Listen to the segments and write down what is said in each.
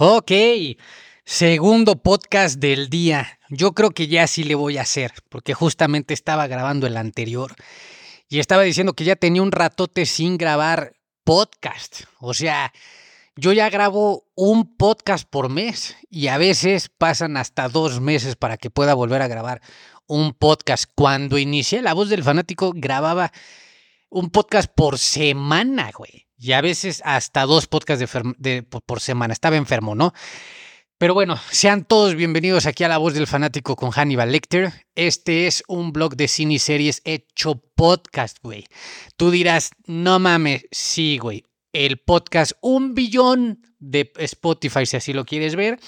Ok, segundo podcast del día. Yo creo que ya sí le voy a hacer, porque justamente estaba grabando el anterior y estaba diciendo que ya tenía un ratote sin grabar podcast. O sea, yo ya grabo un podcast por mes y a veces pasan hasta dos meses para que pueda volver a grabar un podcast. Cuando inicié La Voz del Fanático grababa un podcast por semana, güey y a veces hasta dos podcasts de, por semana. Estaba enfermo, ¿no? Pero bueno, sean todos bienvenidos aquí a La Voz del Fanático con Hannibal Lecter. Este es un blog de cine y series hecho podcast, güey. Tú dirás, no mames, sí, güey. El podcast, un billón de Spotify, si así lo quieres ver.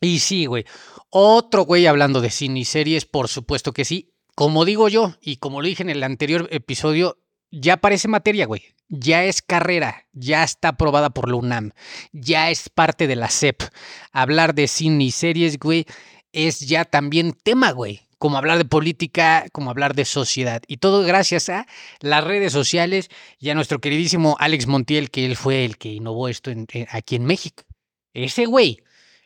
Y sí, güey. Otro güey hablando de cine y series, por supuesto que sí. Como digo yo, y como lo dije en el anterior episodio, ya parece materia, güey. Ya es carrera, ya está aprobada por la UNAM, ya es parte de la SEP. Hablar de cine y series, güey, es ya también tema, güey. Como hablar de política, como hablar de sociedad. Y todo gracias a las redes sociales y a nuestro queridísimo Alex Montiel, que él fue el que innovó esto aquí en México. Ese güey.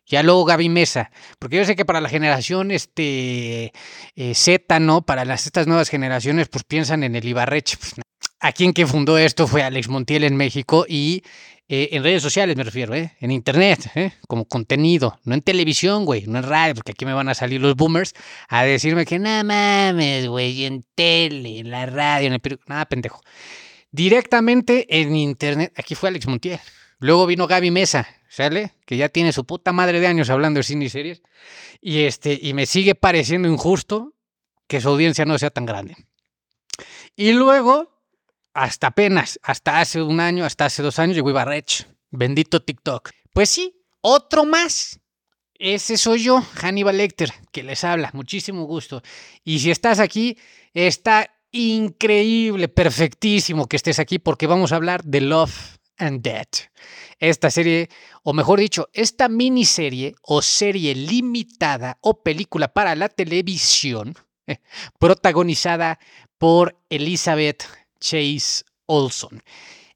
Ya luego Gaby Mesa, porque yo sé que para la generación este, eh, Z, ¿no? Para las, estas nuevas generaciones, pues piensan en el Ibarreche. Pues, a quien que fundó esto fue Alex Montiel en México y eh, en redes sociales me refiero, ¿eh? en internet, ¿eh? como contenido, no en televisión, güey, no en radio, porque aquí me van a salir los boomers a decirme que nada mames, güey, en tele, en la radio, en el nada pendejo. Directamente en internet, aquí fue Alex Montiel. Luego vino Gaby Mesa, ¿sale? Que ya tiene su puta madre de años hablando de cine y series. Y, este, y me sigue pareciendo injusto que su audiencia no sea tan grande. Y luego hasta apenas, hasta hace un año, hasta hace dos años llegó Ibarrech. Bendito TikTok. Pues sí, otro más. Ese soy yo, Hannibal Lecter, que les habla. Muchísimo gusto. Y si estás aquí, está increíble, perfectísimo que estés aquí porque vamos a hablar de Love and Death. Esta serie, o mejor dicho, esta miniserie o serie limitada o película para la televisión, eh, protagonizada por Elizabeth Chase Olson.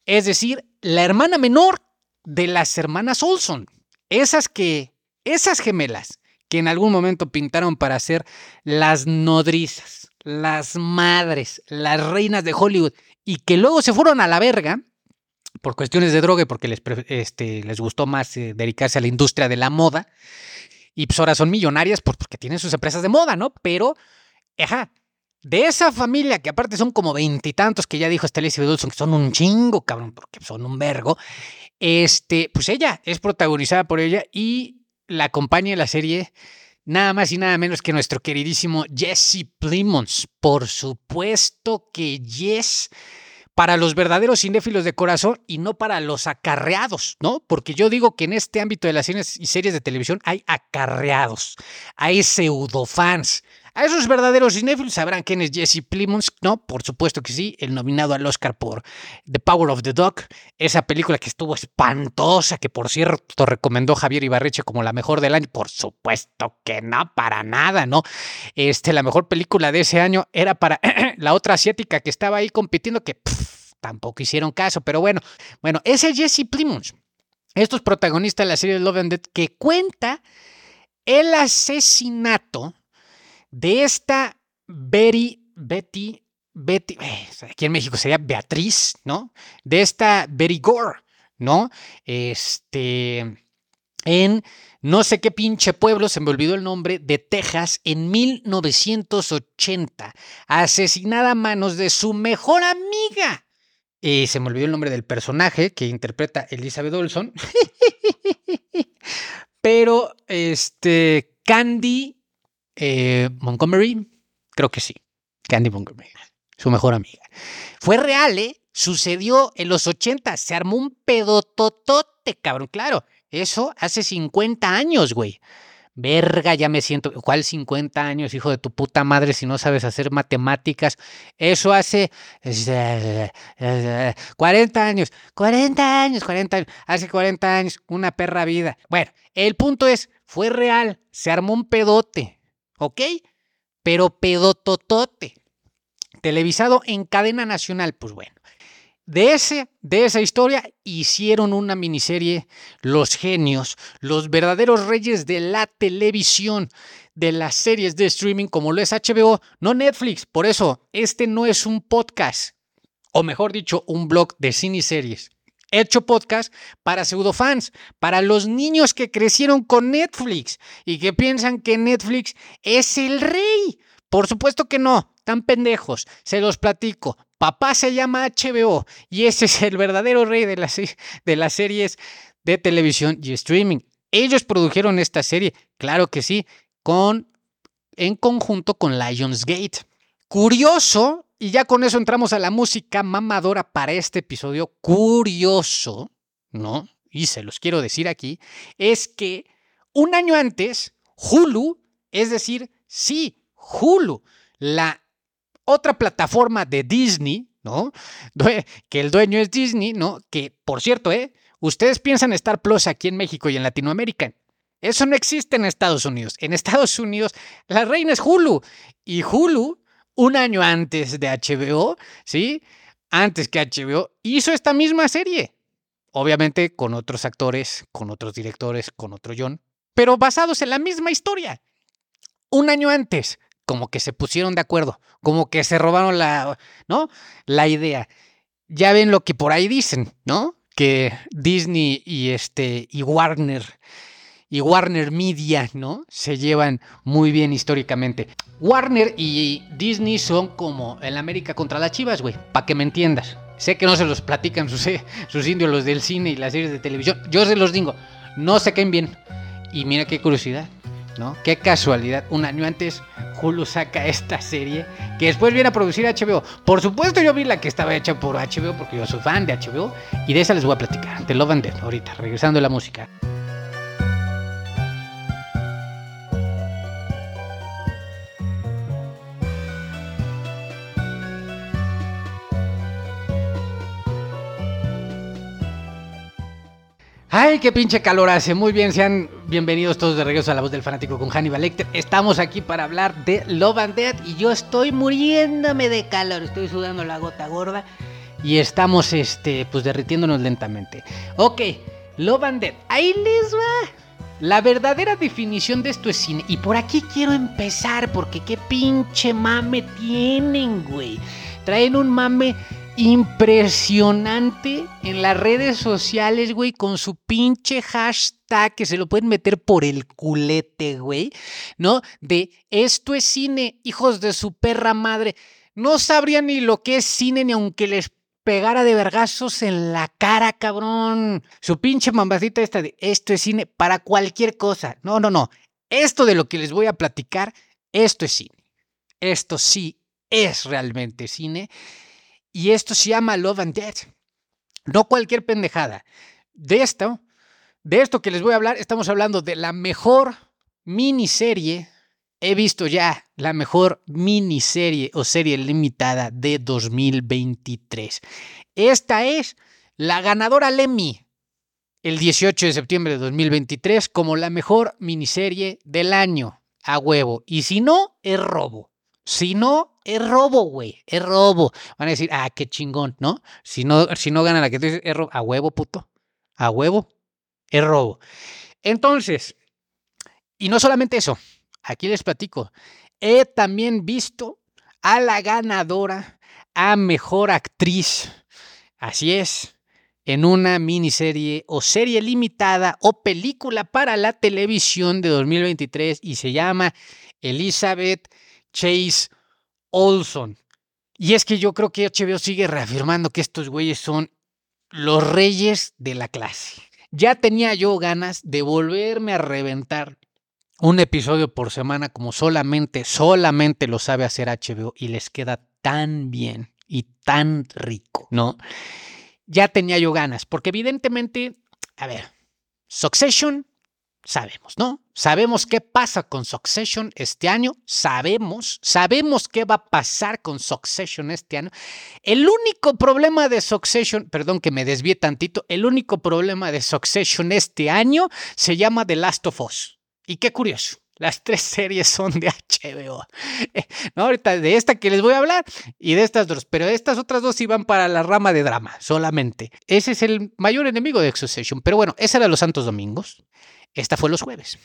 Es decir, la hermana menor de las hermanas Olson. Esas que, esas gemelas que en algún momento pintaron para ser las nodrizas, las madres, las reinas de Hollywood y que luego se fueron a la verga por cuestiones de droga y porque les, este, gustó más eh, dedicarse a la industria de la moda. Y pues ahora son millonarias porque tienen sus empresas de moda, ¿no? Pero, ajá, de esa familia, que aparte son como veintitantos, que ya dijo Stacey Dulson, que son un chingo, cabrón, porque son un vergo, este, pues ella es protagonizada por ella y la acompaña en la serie nada más y nada menos que nuestro queridísimo Jesse Plimons. Por supuesto que Jess para los verdaderos cinéfilos de corazón y no para los acarreados, ¿no? Porque yo digo que en este ámbito de las cines y series de televisión hay acarreados, hay pseudofans, a esos verdaderos cinéfilos sabrán quién es Jesse Plimons, ¿no? Por supuesto que sí, el nominado al Oscar por The Power of the Dog, esa película que estuvo espantosa, que por cierto recomendó Javier Ibarreche como la mejor del año. Por supuesto que no, para nada, ¿no? Este, la mejor película de ese año era para la otra asiática que estaba ahí compitiendo, que tampoco hicieron caso, pero bueno, bueno, ese es Jesse Plimons. Estos protagonistas de la serie Love and Death que cuenta el asesinato de esta Betty, Betty, Betty, eh, aquí en México sería Beatriz, ¿no? De esta Betty Gore, ¿no? Este, en no sé qué pinche pueblo, se me olvidó el nombre, de Texas en 1980, asesinada a manos de su mejor amiga. Y se me olvidó el nombre del personaje que interpreta Elizabeth Olson. Pero, este, Candy eh, Montgomery, creo que sí. Candy Montgomery, su mejor amiga. Fue real, ¿eh? Sucedió en los 80, se armó un pedototote, cabrón. Claro, eso hace 50 años, güey. Verga, ya me siento. ¿Cuál 50 años, hijo de tu puta madre, si no sabes hacer matemáticas? Eso hace 40 años, 40 años, 40 años. Hace 40 años, una perra vida. Bueno, el punto es, fue real, se armó un pedote. ¿Ok? Pero pedototote. Televisado en cadena nacional, pues bueno. de, ese, de esa historia hicieron una miniserie Los genios, los verdaderos reyes de la televisión, de las series de streaming como lo es HBO, no Netflix. Por eso, este no es un podcast, o mejor dicho, un blog de cine y series. Hecho podcast para pseudofans, para los niños que crecieron con Netflix y que piensan que Netflix es el rey. Por supuesto que no, tan pendejos, se los platico. Papá se llama HBO y ese es el verdadero rey de las, de las series de televisión y streaming. Ellos produjeron esta serie, claro que sí, con, en conjunto con Lionsgate. Curioso, y ya con eso entramos a la música mamadora para este episodio, curioso, ¿no? Y se los quiero decir aquí, es que un año antes, Hulu, es decir, sí, Hulu, la otra plataforma de Disney, ¿no? Que el dueño es Disney, ¿no? Que, por cierto, ¿eh? Ustedes piensan Star Plus aquí en México y en Latinoamérica. Eso no existe en Estados Unidos. En Estados Unidos, la reina es Hulu. Y Hulu, un año antes de HBO, ¿sí? Antes que HBO, hizo esta misma serie. Obviamente con otros actores, con otros directores, con otro John, pero basados en la misma historia. Un año antes como que se pusieron de acuerdo, como que se robaron la, ¿no? La idea. Ya ven lo que por ahí dicen, ¿no? Que Disney y este y Warner y Warner Media, ¿no? Se llevan muy bien históricamente. Warner y Disney son como el América contra las Chivas, güey, para que me entiendas. Sé que no se los platican sus, sus indios los del cine y las series de televisión. Yo se los digo, no se caen bien. Y mira qué curiosidad. ¿no? Qué casualidad, un año antes Hulu saca esta serie que después viene a producir HBO. Por supuesto yo vi la que estaba hecha por HBO porque yo soy fan de HBO y de esa les voy a platicar, Love and Death, ahorita, regresando a la música. Ay, qué pinche calor hace. Muy bien, sean bienvenidos todos de regreso a La Voz del Fanático con Hannibal Lecter. Estamos aquí para hablar de Love and Death y yo estoy muriéndome de calor. Estoy sudando la gota gorda y estamos, este, pues derritiéndonos lentamente. Ok, Love and Death. Ahí les va. La verdadera definición de esto es cine. Y por aquí quiero empezar porque qué pinche mame tienen, güey. Traen un mame impresionante en las redes sociales, güey, con su pinche hashtag que se lo pueden meter por el culete, güey, ¿no? De esto es cine, hijos de su perra madre. No sabrían ni lo que es cine ni aunque les pegara de vergazos en la cara, cabrón. Su pinche mambacita esta de esto es cine para cualquier cosa. No, no, no. Esto de lo que les voy a platicar, esto es cine. Esto sí es realmente cine. Y esto se llama Love and Death. No cualquier pendejada. De esto, de esto que les voy a hablar, estamos hablando de la mejor miniserie. He visto ya la mejor miniserie o serie limitada de 2023. Esta es la ganadora Lemmy el 18 de septiembre de 2023 como la mejor miniserie del año. A huevo. Y si no, es robo. Si no, es robo, güey. Es robo. Van a decir, ah, qué chingón, ¿no? Si no, si no gana la que tú dices, es robo. A huevo, puto. A huevo. Es robo. Entonces, y no solamente eso, aquí les platico. He también visto a la ganadora a mejor actriz. Así es, en una miniserie o serie limitada o película para la televisión de 2023 y se llama Elizabeth Chase Olson. Y es que yo creo que HBO sigue reafirmando que estos güeyes son los reyes de la clase. Ya tenía yo ganas de volverme a reventar un episodio por semana como solamente, solamente lo sabe hacer HBO y les queda tan bien y tan rico, ¿no? Ya tenía yo ganas, porque evidentemente, a ver, Succession sabemos, ¿no? Sabemos qué pasa con Succession este año, sabemos, sabemos qué va a pasar con Succession este año. El único problema de Succession, perdón que me desvíe tantito, el único problema de Succession este año se llama The Last of Us. Y qué curioso, Las tres series son de HBO. No, ahorita de esta que les voy a hablar y de estas dos, pero estas otras dos iban para la rama de drama solamente. Ese es el mayor enemigo de Exorcism. Pero bueno, ese era los Santos Domingos. Esta fue los jueves.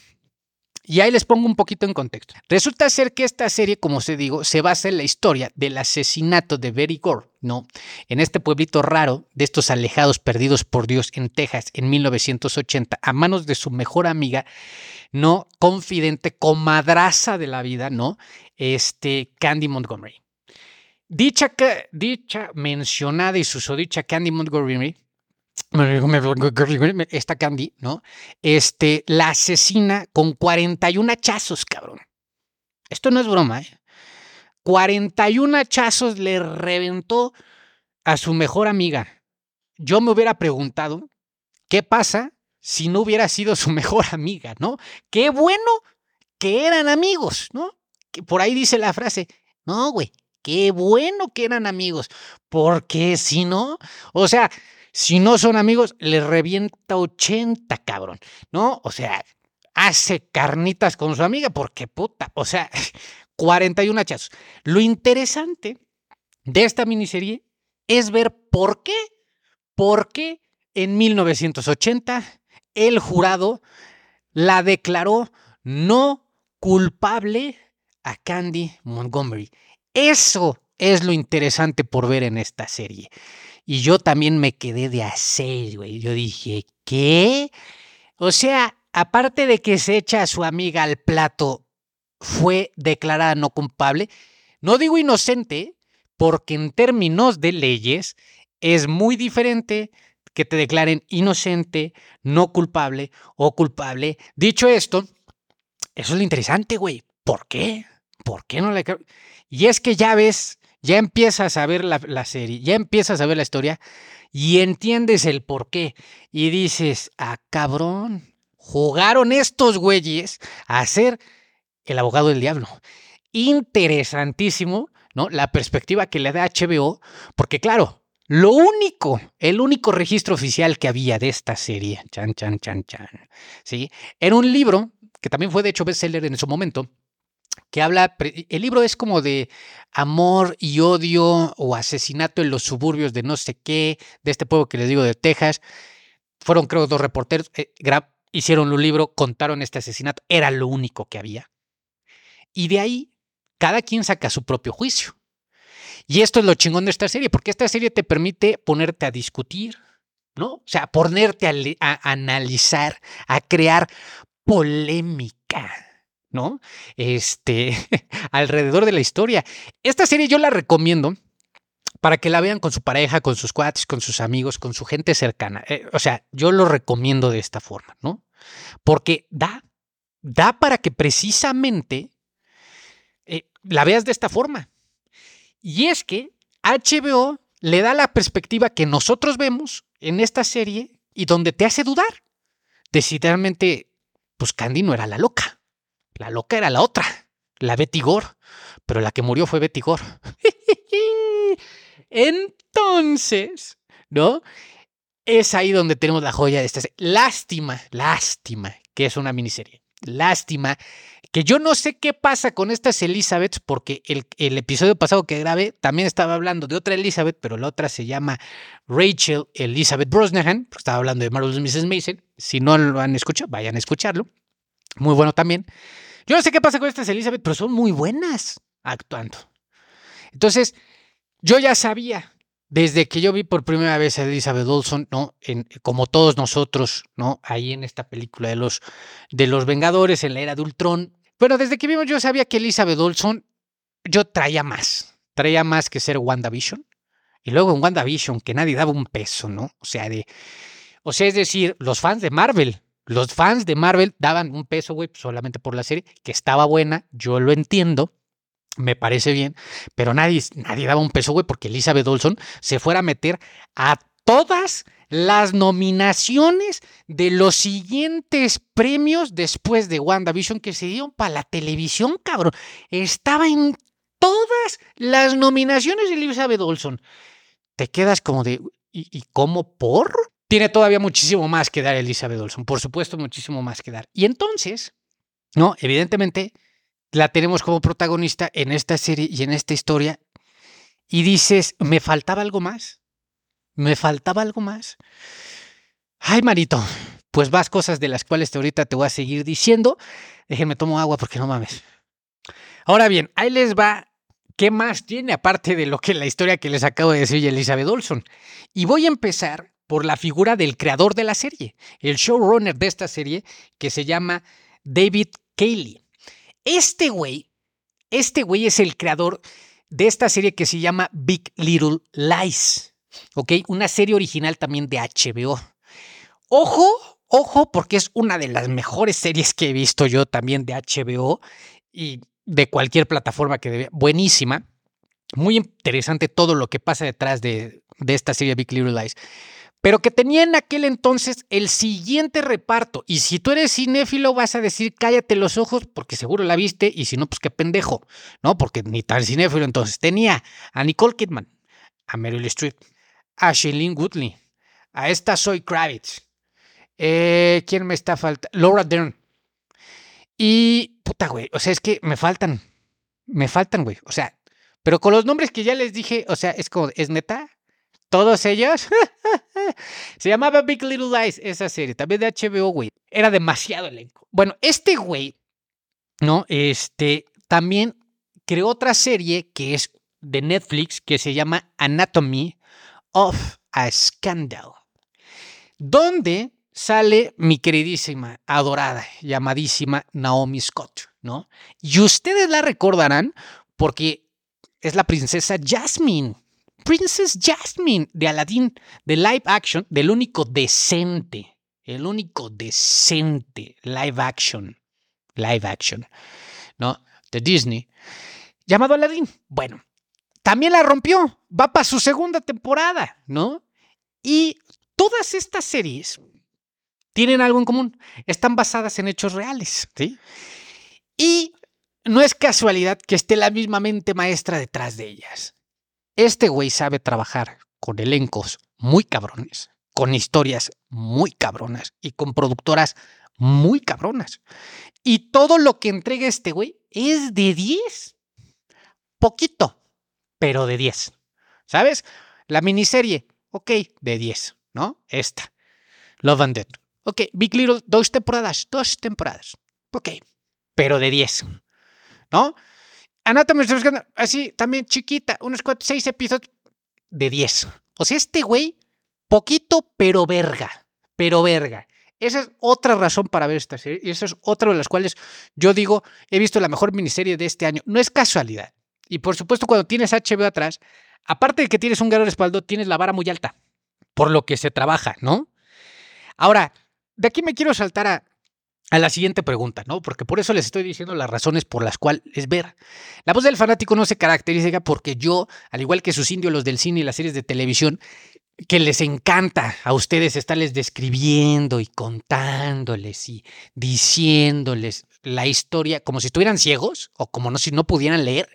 Y ahí les pongo un poquito en contexto. Resulta ser que esta serie, como se digo, se basa en la historia del asesinato de Betty Gore, ¿no? En este pueblito raro de estos alejados perdidos por Dios en Texas en 1980 a manos de su mejor amiga, ¿no? Confidente, comadraza de la vida, ¿no? Este, Candy Montgomery. Dicha, dicha mencionada y susodicha Candy Montgomery esta Candy, ¿no? Este, la asesina con 41 hachazos, cabrón. Esto no es broma, ¿eh? 41 hachazos le reventó a su mejor amiga. Yo me hubiera preguntado, ¿qué pasa si no hubiera sido su mejor amiga, ¿no? Qué bueno que eran amigos, ¿no? Que por ahí dice la frase, no, güey, qué bueno que eran amigos, porque si no, o sea, si no son amigos, le revienta 80, cabrón, ¿no? O sea, hace carnitas con su amiga porque puta, o sea, 41 hachazos. Lo interesante de esta miniserie es ver por qué, por qué en 1980 el jurado la declaró no culpable a Candy Montgomery. Eso es lo interesante por ver en esta serie. Y yo también me quedé de hacer, güey. Yo dije, ¿qué? O sea, aparte de que se echa a su amiga al plato, fue declarada no culpable. No digo inocente, porque en términos de leyes es muy diferente que te declaren inocente, no culpable o culpable. Dicho esto, eso es lo interesante, güey. ¿Por qué? ¿Por qué no le... Y es que ya ves ya empiezas a ver la, serie, ya empiezas a ver la historia y entiendes el por qué. Y dices, ah, cabrón, jugaron estos güeyes a ser el abogado del diablo. Interesantísimo, ¿no? La perspectiva que le da HBO, porque claro, lo único, el único registro oficial que había de esta serie, chan, chan, chan, chan, ¿sí? Era un libro que también fue de hecho bestseller en su momento, que habla, el libro es como de amor y odio o asesinato en los suburbios de no sé qué, de este pueblo que les digo de Texas. Fueron creo dos reporteros, eh, hicieron un libro, contaron este asesinato, era lo único que había. Y de ahí, cada quien saca su propio juicio. Y esto es lo chingón de esta serie, porque esta serie te permite ponerte a discutir, ¿no? O sea, ponerte a analizar, a crear polémica. ¿No? Este, alrededor de la historia. Esta serie yo la recomiendo para que la vean con su pareja, con sus cuates, con sus amigos, con su gente cercana. Eh, o sea, yo lo recomiendo de esta forma, ¿no? Porque da, da para que precisamente eh, la veas de esta forma. Y es que HBO le da la perspectiva que nosotros vemos en esta serie y donde te hace dudar de si realmente, pues Candy no era la loca. La loca era la otra, la Betty Gore, pero la que murió fue Betty Gore. Entonces, ¿no? Es ahí donde tenemos la joya de esta serie. Lástima, lástima que es una miniserie. Lástima que yo no sé qué pasa con estas Elizabeth, porque el, episodio pasado que grabé también estaba hablando de otra Elizabeth, pero la otra se llama Rachel Elizabeth Brosnahan, porque estaba hablando de Marvelous Mrs. Mason. Si no lo han escuchado, vayan a escucharlo. Muy bueno también. Yo no sé qué pasa con estas Elizabeth, pero son muy buenas actuando. Entonces, yo ya sabía, desde que yo vi por primera vez a Elizabeth Olson, ¿no? En, como todos nosotros, ¿no? Ahí en esta película de los, de los Vengadores, en la era de Ultron. Bueno, desde que vimos yo sabía que Elizabeth Olson, yo traía más. Traía más que ser WandaVision. Y luego en WandaVision, que nadie daba un peso, ¿no? O sea, de. O sea, es decir, los fans de Marvel los fans de Marvel daban un peso, güey, solamente por la serie, que estaba buena, yo lo entiendo, me parece bien, pero nadie, nadie daba un peso, güey, porque Elizabeth Olson se fuera a meter a todas las nominaciones de los siguientes premios después de WandaVision que se dieron para la televisión, cabrón. Estaba en todas las nominaciones de Elizabeth Olson. Te quedas como de, ¿y, y cómo por? Tiene todavía muchísimo más que dar Elizabeth Olson, por supuesto, muchísimo más que dar. Y entonces, ¿no? Evidentemente, la tenemos como protagonista en esta serie y en esta historia. Y dices, ¿me faltaba algo más? ¿Me faltaba algo más? Ay, Marito, pues vas cosas de las cuales ahorita te voy a seguir diciendo. Déjenme tomo agua porque no mames. Ahora bien, ahí les va qué más tiene aparte de lo que la historia que les acabo de decir Elizabeth Olson. Y voy a empezar por la figura del creador de la serie, el showrunner de esta serie que se llama David Cayley. Este güey, este güey es el creador de esta serie que se llama Big Little Lies, ¿ok? Una serie original también de HBO. Ojo, ojo, porque es una de las mejores series que he visto yo también de HBO y de cualquier plataforma que debe. Buenísima. Muy interesante todo lo que pasa detrás de, de esta serie Big Little Lies pero que tenía en aquel entonces el siguiente reparto. Y si tú eres cinéfilo, vas a decir cállate los ojos, porque seguro la viste, y si no, pues qué pendejo, ¿no? Porque ni tan cinéfilo entonces. Tenía a Nicole Kidman, a Meryl Streep, a Shailene Woodley, a esta Zoe Kravitz. Eh, ¿Quién me está faltando? Laura Dern. Y, puta, güey, o sea, es que me faltan, me faltan, güey. O sea, pero con los nombres que ya les dije, o sea, es como, ¿es neta? Todos ellos. Se llamaba Big Little Lies esa serie, también de HBO, güey. Era demasiado elenco. Bueno, este güey, ¿no? Este también creó otra serie que es de Netflix que se llama Anatomy of a Scandal, donde sale mi queridísima, adorada, llamadísima Naomi Scott, ¿no? Y ustedes la recordarán porque es la princesa Jasmine Princess Jasmine de Aladdin, de live action, del único decente, el único decente live action, live action, ¿no? De Disney, llamado Aladdin. Bueno, también la rompió, va para su segunda temporada, ¿no? Y todas estas series tienen algo en común, están basadas en hechos reales, ¿sí? Y no es casualidad que esté la misma mente maestra detrás de ellas. Este güey sabe trabajar con elencos muy cabrones, con historias muy cabronas y con productoras muy cabronas. Y todo lo que entrega este güey es de 10. Poquito, pero de 10. ¿Sabes? La miniserie, ok, de 10, ¿no? Esta. Love and Dead. Ok, Big Little, dos temporadas, dos temporadas. Ok, pero de 10, ¿no? Anatomy así, también chiquita, unos 4, 6 episodios de 10. O sea, este güey, poquito, pero verga. Pero verga. Esa es otra razón para ver esta serie. Y esa es otra de las cuales yo digo, he visto la mejor miniserie de este año. No es casualidad. Y por supuesto, cuando tienes HBO atrás, aparte de que tienes un gran respaldo, tienes la vara muy alta. Por lo que se trabaja, ¿no? Ahora, de aquí me quiero saltar a a la siguiente pregunta, ¿no? Porque por eso les estoy diciendo las razones por las cuales es ver. La voz del fanático no se caracteriza porque yo, al igual que sus indios, los del cine y las series de televisión, que les encanta a ustedes estarles describiendo y contándoles y diciéndoles la historia como si estuvieran ciegos o como no, si no pudieran leer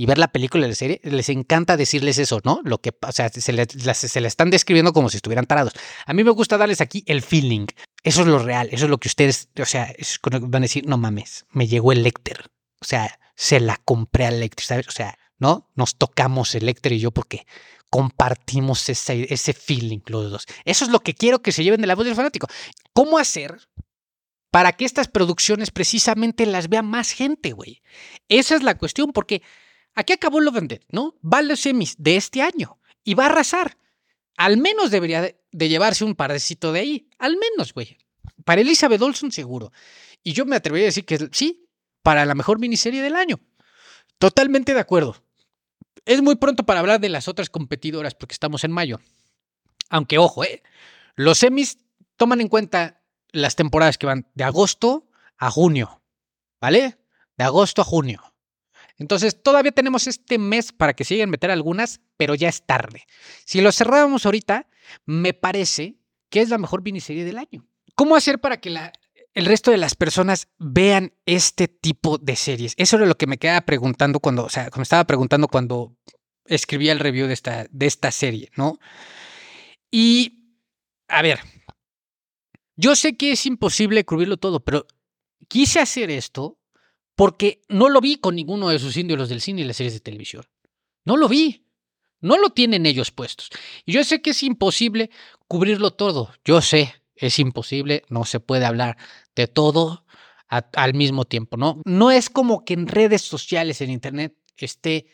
y ver la película de la serie, les encanta decirles eso, ¿no? Lo que, o sea, se le, se están describiendo como si estuvieran tarados. A mí me gusta darles aquí el feeling. Eso es lo real, eso es lo que ustedes, o sea, van a decir, no mames, me llegó el Lecter. O sea, se la compré al Lecter, ¿sabes? O sea, ¿no? Nos tocamos el Lecter y yo porque compartimos ese, ese feeling los dos. Eso es lo que quiero que se lleven de la voz del fanático. ¿Cómo hacer para que estas producciones precisamente las vea más gente, güey? Esa es la cuestión, porque aquí acabó lo Dead, ¿no? Va a los semis de este año y va a arrasar al menos debería de, llevarse un parecito de ahí. Al menos, güey. Para Elizabeth Olsen, seguro. Y yo me atrevería a decir que sí, para la mejor miniserie del año. Totalmente de acuerdo. Es muy pronto para hablar de las otras competidoras porque estamos en mayo. Aunque, ojo, ¿eh? los semis toman en cuenta las temporadas que van de agosto a junio. ¿Vale? De agosto a junio. Entonces, todavía tenemos este mes para que a meter algunas, pero ya es tarde. Si lo cerrábamos ahorita, me parece que es la mejor miniserie del año. ¿Cómo hacer para que el resto de las personas vean este tipo de series? Eso era lo que me quedaba preguntando cuando, o sea, me estaba preguntando cuando escribía el review de esta, de esta serie, ¿no? Y, a ver, yo sé que es imposible cubrirlo todo, pero quise hacer esto porque no lo vi con ninguno de sus ídolos del cine y las series de televisión. No lo vi. No lo tienen ellos puestos. Y yo sé que es imposible cubrirlo todo. Yo sé, es imposible, no se puede hablar de todo al mismo tiempo, ¿no? No es como que en redes sociales, en internet, esté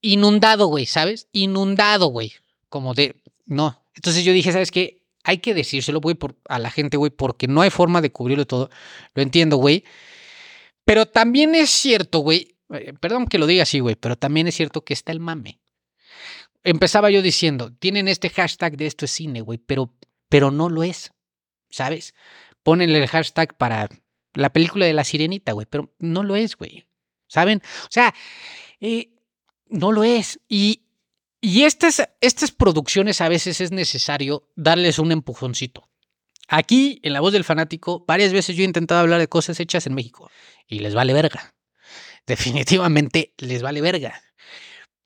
inundado, güey, ¿sabes? Inundado, güey. Como de, no. Entonces yo dije, ¿sabes qué? Hay que decírselo, güey, a la gente, güey, porque no hay forma de cubrirlo todo. Lo entiendo, güey. Pero también es cierto, güey, eh, perdón que lo diga así, güey, pero también es cierto que está el mame. Empezaba yo diciendo, tienen este hashtag de esto es cine, güey, pero, pero no lo es, ¿sabes? Ponen el hashtag para la película de la sirenita, güey, pero no lo es, güey. ¿Saben? O sea, eh, no lo es. Y, y estas, estas producciones a veces es necesario darles un empujoncito. Aquí, en La Voz del Fanático, varias veces yo he intentado hablar de cosas hechas en México y les vale verga. Definitivamente les vale verga.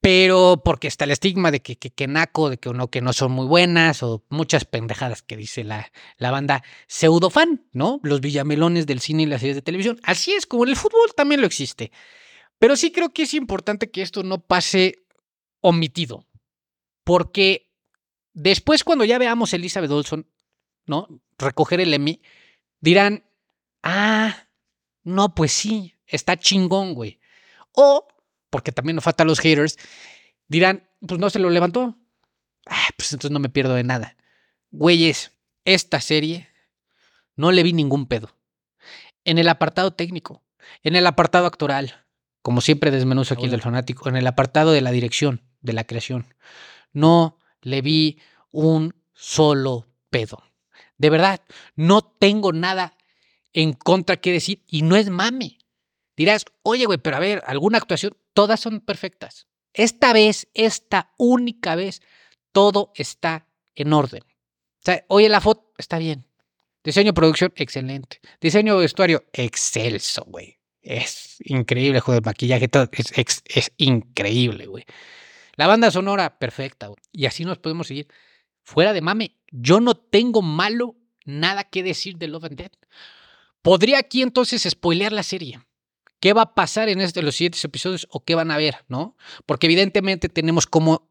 Pero porque está el estigma de que, que, naco, de que no, que no son muy buenas, o muchas pendejadas que dice la, la banda pseudo-fan, ¿no? Los villamelones del cine y las series de televisión. Así es, como en el fútbol también lo existe. Pero sí creo que es importante que esto no pase omitido. Porque después, cuando ya veamos Elizabeth Olson, ¿no? Recoger el Emmy, dirán, ah, no, pues sí, está chingón, güey. O, porque también nos faltan los haters, dirán, pues no se lo levantó. Ah, pues entonces no me pierdo de nada. Güeyes, esta serie no le vi ningún pedo. En el apartado técnico, en el apartado actoral, como siempre desmenuzo aquí del fanático, en el apartado de la dirección, de la creación, no le vi un solo pedo. De verdad, no tengo nada en contra que decir y no es mame. Dirás, oye, güey, pero a ver, alguna actuación, todas son perfectas. Esta vez, esta única vez, todo está en orden. O sea, oye, la foto está bien. Diseño, producción, excelente. Diseño, vestuario, excelso, güey. Es increíble juego de maquillaje, todo, es, es, increíble, güey. La banda sonora, perfecta, güey. Y así nos podemos seguir. Fuera de mame, yo no tengo malo nada que decir de Love and Dead. Podría aquí entonces spoilear la serie. ¿Qué va a pasar en este, los siguientes episodios o qué van a ver, no? Porque evidentemente tenemos como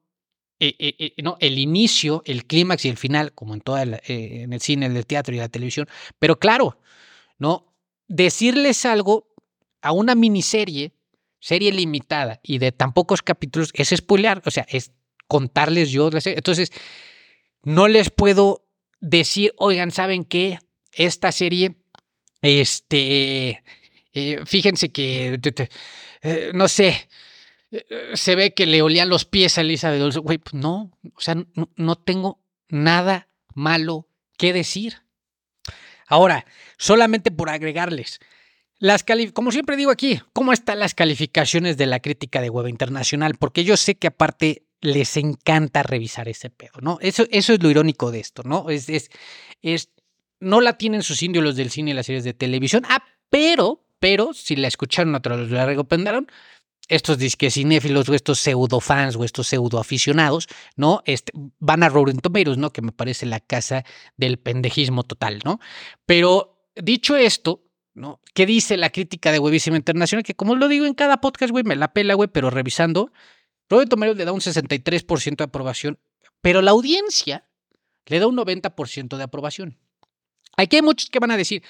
eh, eh, eh, no, el inicio, el clímax y el final, como en toda en el cine, en el teatro y la televisión. Pero claro, no decirles algo a una miniserie, serie limitada y de tan pocos capítulos, es spoilear, o sea, es contarles yo la serie. Entonces, no les puedo decir, oigan, ¿saben qué? Esta serie, este, eh, fíjense que, eh, no sé, eh, se ve que le olían los pies a Elizabeth Güey, pues no, o sea, no, no tengo nada malo que decir. Ahora, solamente por agregarles, las como siempre digo aquí, ¿cómo están las calificaciones de la crítica de web internacional? Porque yo sé que aparte les encanta revisar ese pedo, ¿no? Eso, eso es lo irónico de esto, ¿no? Es, es, es, no la tienen sus indios los del cine y las series de televisión. Ah, pero, pero, si la escucharon otros la recomendaron, estos disques cinéfilos o estos pseudo fans o estos pseudo aficionados, ¿no? Este, van a Rotten Tomatoes, ¿no? Que me parece la casa del pendejismo total, ¿no? Pero dicho esto, ¿no? ¿Qué dice la crítica de Webísima Internacional? Que como lo digo en cada podcast, güey, me la pela, güey, pero revisando, Robert Tomero le da un 63% de aprobación, pero la audiencia le da un 90% de aprobación. Aquí hay muchos que van a decir,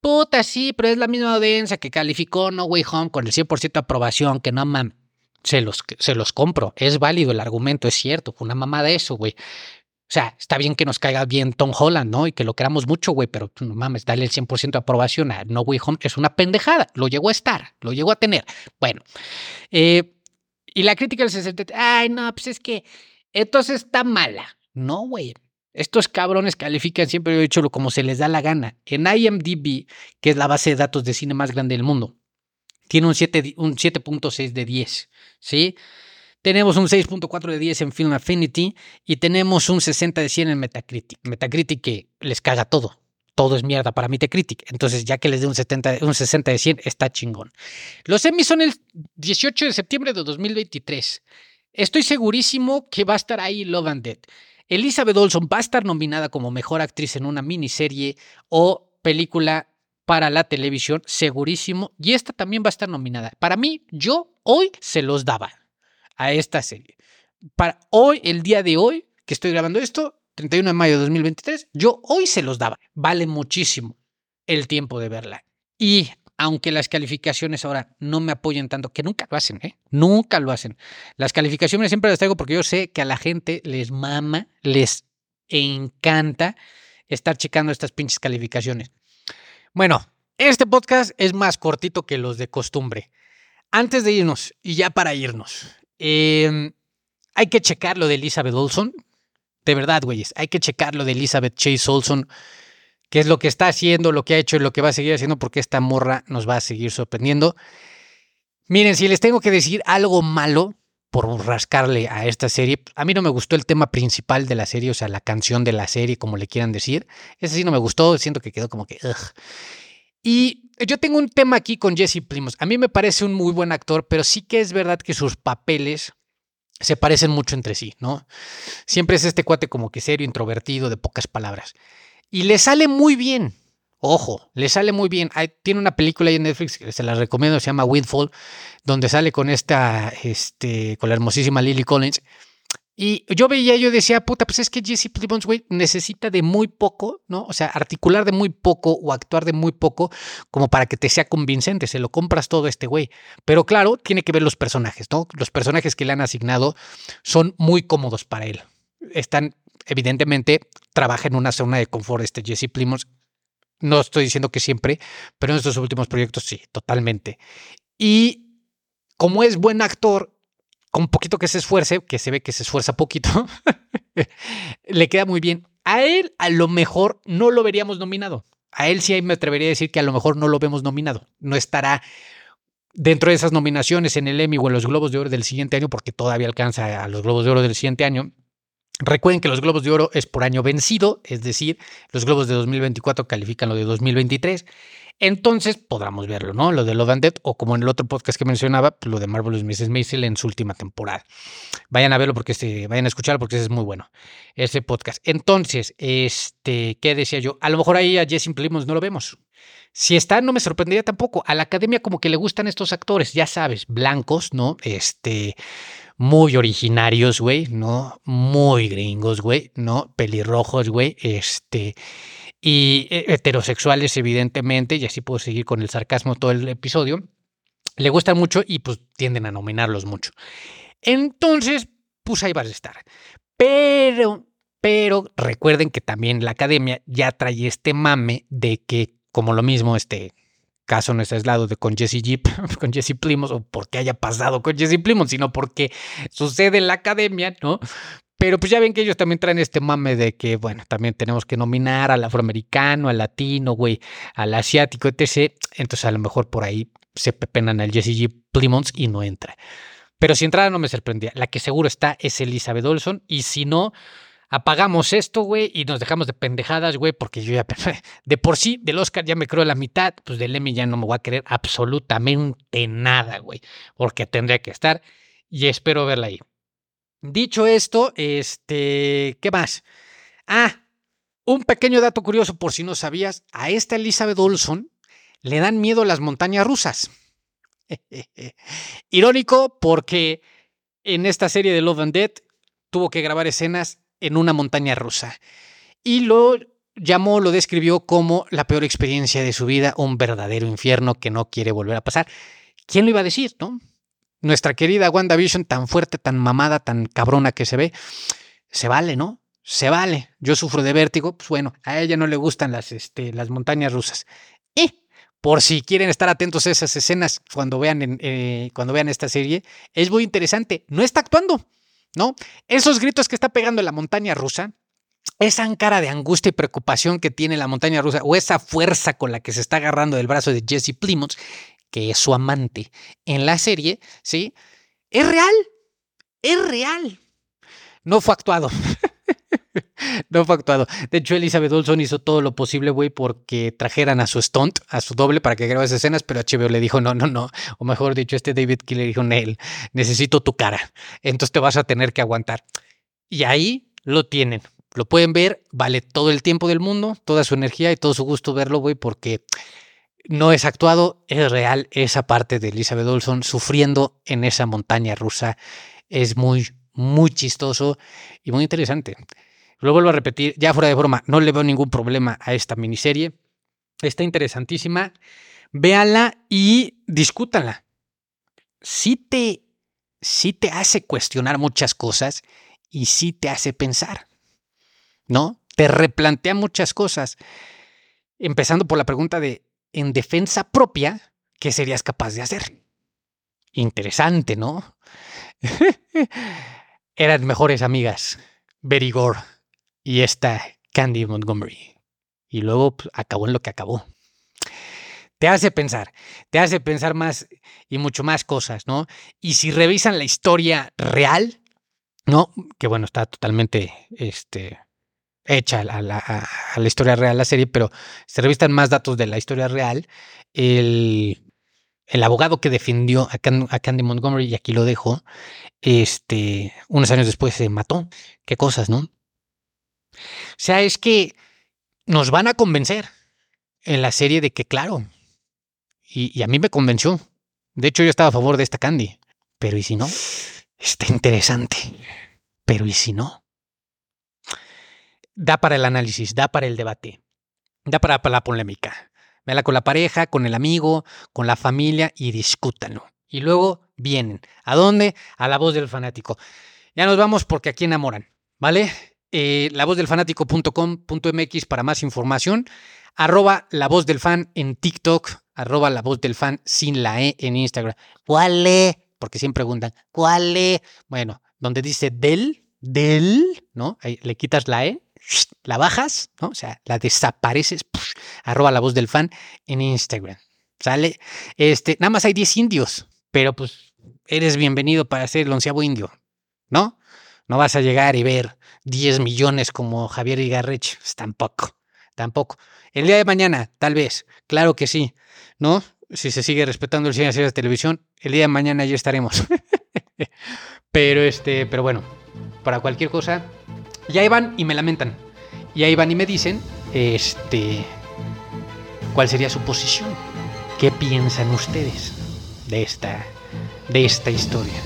puta, sí, pero es la misma audiencia que calificó No Way Home con el 100% de aprobación, que no mames. Se los, se los compro, es válido el argumento, es cierto, fue una mamada eso, güey. O sea, está bien que nos caiga bien Tom Holland, ¿no? Y que lo queramos mucho, güey, pero no mames, dale el 100% de aprobación a No Way Home. Es una pendejada. Lo llegó a estar, lo llegó a tener. Bueno, eh, y la crítica del 60, ay, no, pues es que entonces está mala. No, güey. Estos cabrones califican, siempre he dicho, como se les da la gana. En IMDb, que es la base de datos de cine más grande del mundo, tiene un 7.6 un 7 de 10, ¿sí? Tenemos un 6.4 de 10 en Film Affinity y tenemos un 60 de 100 en Metacritic. Metacritic que les caga todo. Todo es mierda para Metacritic. Entonces, ya que les dé un, 70, un 60 de 100, está chingón. Los Emmys son el 18 de septiembre de 2023. Estoy segurísimo que va a estar ahí Love and Dead. Elizabeth Olson va a estar nominada como mejor actriz en una miniserie o película para la televisión, segurísimo. Y esta también va a estar nominada. Para mí, yo hoy se los daba a esta serie. Para hoy, el día de hoy, que estoy grabando esto, 31 de mayo de 2023, yo hoy se los daba. Vale muchísimo el tiempo de verla. Y aunque las calificaciones ahora no me apoyen tanto, que nunca lo hacen, ¿eh? Nunca lo hacen. Las calificaciones siempre las traigo porque yo sé que a la gente les mama, les encanta estar checando estas pinches calificaciones. Bueno, este podcast es más cortito que los de costumbre. Antes de irnos, y ya para irnos, em, hay que checar lo de Elizabeth Olson. De verdad, güeyes, hay que checar lo de Elizabeth Chase Olson, qué es lo que está haciendo, lo que ha hecho y lo que va a seguir haciendo, porque esta morra nos va a seguir sorprendiendo. Miren, si les tengo que decir algo malo por rascarle a esta serie, a mí no me gustó el tema principal de la serie, o sea, la canción de la serie, como le quieran decir. Ese sí no me gustó, siento que quedó como que... Y yo tengo un tema aquí con Jesse Plimos. A mí me parece un muy buen actor, pero sí que es verdad que sus papeles se parecen mucho entre sí, ¿no? Siempre es este cuate como que serio, introvertido, de pocas palabras. Y le sale muy bien. Ojo, le sale muy bien. tiene una película ahí en Netflix que se la recomiendo, se llama Windfall, donde sale con esta, este, con la hermosísima Lily Collins. Y yo veía, yo decía, puta, pues es que Jesse Plemons, güey, necesita de muy poco, ¿no? O sea, articular de muy poco o actuar de muy poco como para que te sea convincente. Se lo compras todo este güey. Pero claro, tiene que ver los personajes, ¿no? Los personajes que le han asignado son muy cómodos para él. Están, evidentemente, trabaja en una zona de confort este Jesse Plimons. No estoy diciendo que siempre, pero en estos últimos proyectos sí, totalmente. Y como es buen actor, con poquito que se esfuerce, que se ve que se esfuerza poquito, le queda muy bien. A él a lo mejor no lo veríamos nominado. A él sí me atrevería a decir que a lo mejor no lo vemos nominado. No estará dentro de esas nominaciones en el Emmy o en los Globos de Oro del siguiente año, porque todavía alcanza a los Globos de Oro del siguiente año. Recuerden que los Globos de Oro es por año vencido, es decir, los Globos de 2024 califican lo de 2023 entonces podremos verlo, ¿no? Lo de Love and Death o como en el otro podcast que mencionaba, lo de Marvelous Mrs. Maisel en su última temporada. Vayan a verlo porque este, vayan a escucharlo porque ese es muy bueno, ese podcast. Entonces, este, ¿qué decía yo? A lo mejor ahí a Jesse Plimons no lo vemos. Si está, no me sorprendería tampoco. A la academia como que le gustan estos actores, ya sabes, blancos, ¿no? Este, muy originarios, güey, ¿no? Muy gringos, güey, ¿no? Pelirrojos, güey, este y eh, heterosexuales, evidentemente, y así puedo seguir con el sarcasmo todo el episodio, le gustan mucho y pues tienden a nominarlos mucho. Entonces, pues ahí vas a estar. Pero, pero recuerden que también la academia ya trae este mame de que, como lo mismo, este caso no es aislado de con Jesse Jeep, con Jesse Plymouth, o porque haya pasado con Jesse Plymouth, sino porque sucede en la academia, ¿no? Pero pues ya ven que ellos también traen este mame de que, bueno, también tenemos que nominar al afroamericano, al latino, güey, al asiático, etc. Entonces a lo mejor por ahí se pepenan al Jesse G. Plymouth y no entra. Pero si entrara no me sorprendía. La que seguro está es Elizabeth Olson. Y si no, apagamos esto, güey, y nos dejamos de pendejadas, güey, porque yo ya, de por sí, del Oscar ya me creo la mitad, pues del Emmy ya no me voy a querer absolutamente nada, güey, porque tendría que estar y espero verla ahí. Dicho esto, este, ¿qué más? Ah, un pequeño dato curioso por si no sabías, a esta Elizabeth Olson le dan miedo las montañas rusas. Irónico porque en esta serie de Love and Death tuvo que grabar escenas en una montaña rusa y lo llamó, lo describió como la peor experiencia de su vida, un verdadero infierno que no quiere volver a pasar. ¿Quién lo iba a decir, no? Nuestra querida WandaVision, tan fuerte, tan mamada, tan cabrona que se ve, se vale, ¿no? Se vale. Yo sufro de vértigo, pues bueno, a ella no le gustan las, este, las montañas rusas. Y por si quieren estar atentos a esas escenas cuando vean, eh, cuando vean esta serie, es muy interesante. No está actuando, ¿no? Esos gritos que está pegando en la montaña rusa, esa cara de angustia y preocupación que tiene la montaña rusa o esa fuerza con la que se está agarrando del brazo de Jesse Plymouth que es su amante en la serie, ¿sí? Es real, es real. No fue actuado. no fue actuado. De hecho, Elizabeth Olson hizo todo lo posible, güey, porque trajeran a su stunt, a su doble, para que grabe esas escenas, pero HBO le dijo, no, no, no. O mejor dicho, este David Killer dijo, Neil, necesito tu cara. Entonces te vas a tener que aguantar. Y ahí lo tienen. Lo pueden ver, vale todo el tiempo del mundo, toda su energía y todo su gusto verlo, güey, porque no es actuado, es real esa parte de Elizabeth Olson sufriendo en esa montaña rusa. Es muy, muy chistoso y muy interesante. Lo vuelvo a repetir, ya fuera de broma, no le veo ningún problema a esta miniserie. Está interesantísima. Véanla y discútanla. Sí te, sí te hace cuestionar muchas cosas y sí te hace pensar. ¿No? Te replantea muchas cosas. Empezando por la pregunta de, en defensa propia, ¿qué serías capaz de hacer? Interesante, ¿no? Eran mejores amigas, Betty y esta Candy Montgomery. Y luego pues, acabó en lo que acabó. Te hace pensar, te hace pensar más y mucho más cosas, ¿no? Y si revisan la historia real, ¿no? Que bueno, está totalmente este, hecha a la, historia real la serie, pero se revisan más datos de la historia real. El, el abogado que defendió a, Candy Montgomery, y aquí lo dejo, este, unos años después se mató. Qué cosas, ¿no? O sea, es que nos van a convencer en la serie de que, claro, y, a mí me convenció. De hecho, yo estaba a favor de esta Candy. Pero ¿y si no? Está interesante. Pero ¿y si no? Da para el análisis, da para el debate, da para, la polémica. Véala con la pareja, con el amigo, con la familia y discútanlo. Y luego vienen. ¿A dónde? A la voz del fanático. Ya nos vamos porque aquí enamoran, ¿vale? eh, lavozdelfanático.com.mx para más información, arroba la voz del fan en TikTok, arroba la voz del fan sin la E en Instagram. ¿Cuál E? Porque siempre preguntan, ¿cuál E? Bueno, donde dice del, del, ¿no? Ahí le quitas la E, la bajas, ¿no? O sea, la desapareces, arroba la voz del fan en Instagram. ¿Sale? Este, nada más hay 10 indios, pero pues eres bienvenido para ser el onceavo indio, ¿no? No vas a llegar y ver 10 millones como Javier Igarrech. Pues, tampoco, tampoco. El día de mañana, tal vez, claro que sí, ¿no? Si se sigue respetando el cine de televisión, el día de mañana ya estaremos. pero este, pero bueno, para cualquier cosa, ya iban y me lamentan. Ya iban y me dicen, este, ¿cuál sería su posición? ¿Qué piensan ustedes de esta, de esta historia?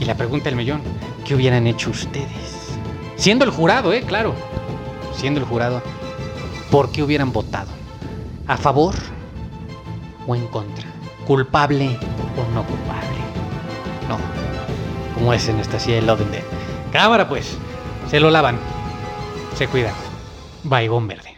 Y la pregunta del millón, ¿qué hubieran hecho ustedes? Siendo el jurado, ¿eh? Claro. Siendo el jurado. ¿Por qué hubieran votado? ¿A favor o en contra? ¿Culpable o no culpable? No. Como es en esta serie de Love Cámara pues. Se lo lavan. Se cuidan. Baigón verde.